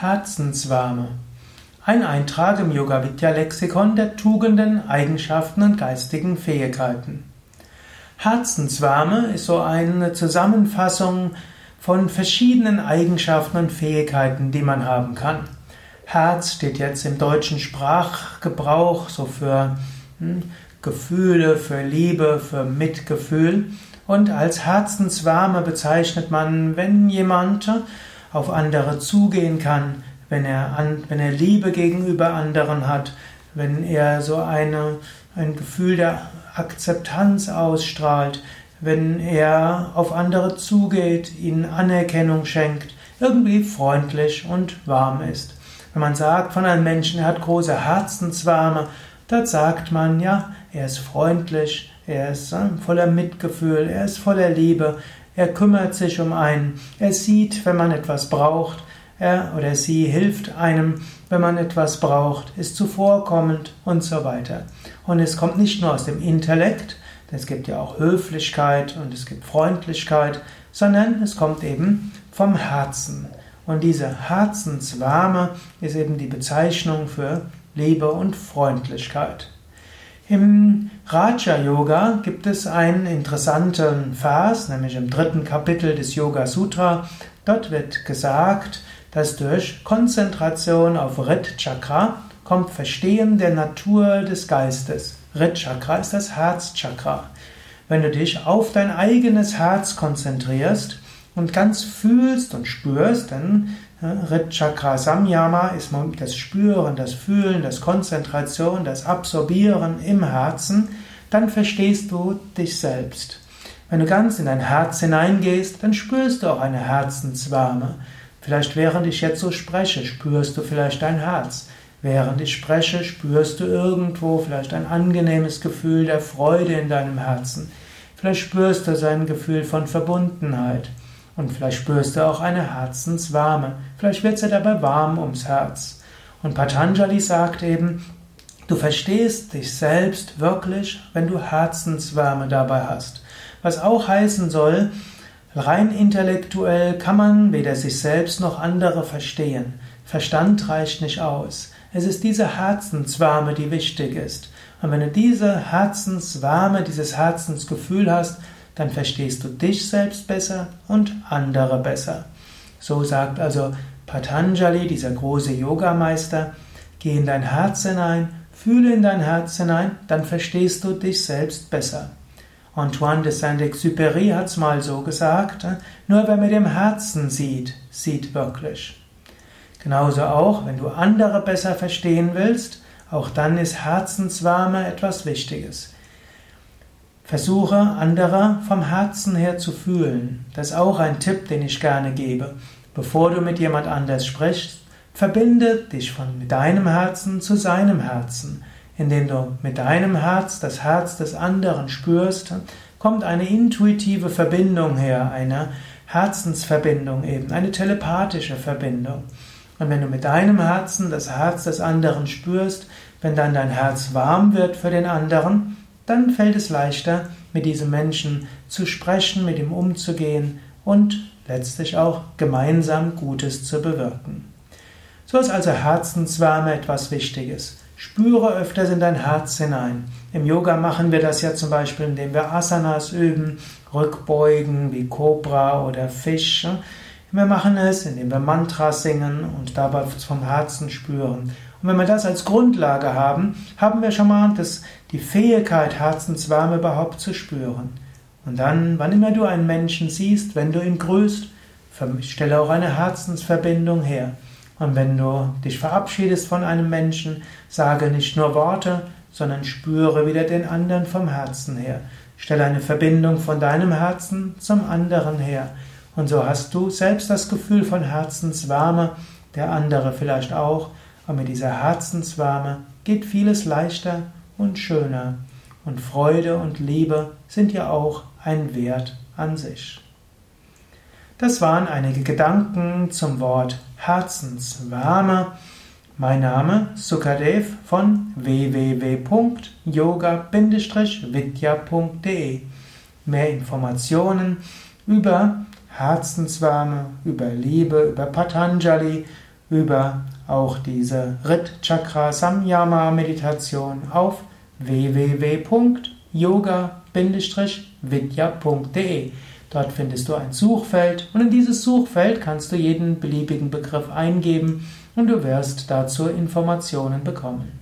Herzenswärme. Ein Eintrag im Yoga Vidya Lexikon der Tugenden, Eigenschaften und geistigen Fähigkeiten. Herzenswärme ist so eine Zusammenfassung von verschiedenen Eigenschaften und Fähigkeiten, die man haben kann. Herz steht jetzt im deutschen Sprachgebrauch so für hm, Gefühle, für Liebe, für Mitgefühl. Und als Herzenswärme bezeichnet man, wenn jemand auf andere zugehen kann, wenn er, an, wenn er Liebe gegenüber anderen hat, wenn er so eine, ein Gefühl der Akzeptanz ausstrahlt, wenn er auf andere zugeht, ihnen Anerkennung schenkt, irgendwie freundlich und warm ist. Wenn man sagt von einem Menschen, er hat große Herzenswärme, dort sagt man, ja, er ist freundlich, er ist äh, voller Mitgefühl, er ist voller Liebe, er kümmert sich um einen. Er sieht, wenn man etwas braucht. Er oder sie hilft einem, wenn man etwas braucht, ist zuvorkommend und so weiter. Und es kommt nicht nur aus dem Intellekt, es gibt ja auch Höflichkeit und es gibt Freundlichkeit, sondern es kommt eben vom Herzen. Und diese Herzenswärme ist eben die Bezeichnung für Liebe und Freundlichkeit. Im Raja Yoga gibt es einen interessanten Vers, nämlich im dritten Kapitel des Yoga Sutra. Dort wird gesagt, dass durch Konzentration auf Rit Chakra kommt Verstehen der Natur des Geistes. Rit Chakra ist das Herzchakra. Wenn du dich auf dein eigenes Herz konzentrierst und ganz fühlst und spürst, dann Rit Chakra Samyama ist das Spüren, das Fühlen, das Konzentration, das Absorbieren im Herzen, dann verstehst du dich selbst. Wenn du ganz in dein Herz hineingehst, dann spürst du auch eine Herzenswärme. Vielleicht während ich jetzt so spreche, spürst du vielleicht dein Herz. Während ich spreche, spürst du irgendwo vielleicht ein angenehmes Gefühl der Freude in deinem Herzen. Vielleicht spürst du sein Gefühl von Verbundenheit. Und vielleicht spürst du auch eine Herzenswärme. Vielleicht wird es dabei warm ums Herz. Und Patanjali sagt eben, du verstehst dich selbst wirklich, wenn du Herzenswärme dabei hast. Was auch heißen soll, rein intellektuell kann man weder sich selbst noch andere verstehen. Verstand reicht nicht aus. Es ist diese Herzenswärme, die wichtig ist. Und wenn du diese Herzenswärme, dieses Herzensgefühl hast, dann verstehst du dich selbst besser und andere besser. So sagt also Patanjali, dieser große Yogameister, geh in dein Herz hinein, fühle in dein Herz hinein, dann verstehst du dich selbst besser. Antoine de Saint-Exupéry hat es mal so gesagt, nur wer mit dem Herzen sieht, sieht wirklich. Genauso auch, wenn du andere besser verstehen willst, auch dann ist Herzenswärme etwas Wichtiges. Versuche andere vom Herzen her zu fühlen. Das ist auch ein Tipp, den ich gerne gebe. Bevor du mit jemand anders sprichst, verbinde dich von deinem Herzen zu seinem Herzen. Indem du mit deinem Herz das Herz des anderen spürst, kommt eine intuitive Verbindung her, eine Herzensverbindung eben, eine telepathische Verbindung. Und wenn du mit deinem Herzen das Herz des anderen spürst, wenn dann dein Herz warm wird für den anderen, dann fällt es leichter, mit diesem Menschen zu sprechen, mit ihm umzugehen und letztlich auch gemeinsam Gutes zu bewirken. So ist also Herzenswärme etwas Wichtiges. Spüre öfters in dein Herz hinein. Im Yoga machen wir das ja zum Beispiel, indem wir Asanas üben, Rückbeugen wie Cobra oder Fisch. Wir machen es, indem wir Mantras singen und dabei vom Herzen spüren. Und wenn wir das als Grundlage haben, haben wir schon mal das, die Fähigkeit, Herzenswärme überhaupt zu spüren. Und dann, wann immer du einen Menschen siehst, wenn du ihn grüßt, stelle auch eine Herzensverbindung her. Und wenn du dich verabschiedest von einem Menschen, sage nicht nur Worte, sondern spüre wieder den anderen vom Herzen her. Stelle eine Verbindung von deinem Herzen zum anderen her. Und so hast du selbst das Gefühl von Herzenswärme, der andere vielleicht auch, und mit dieser Herzenswärme geht vieles leichter und schöner. Und Freude und Liebe sind ja auch ein Wert an sich. Das waren einige Gedanken zum Wort Herzenswärme. Mein Name Sukadev von www.yoga-vidya.de. Mehr Informationen über Herzenswärme, über Liebe, über Patanjali, über auch diese Rit Chakra Samyama Meditation auf www.yoga-vidya.de. Dort findest du ein Suchfeld und in dieses Suchfeld kannst du jeden beliebigen Begriff eingeben und du wirst dazu Informationen bekommen.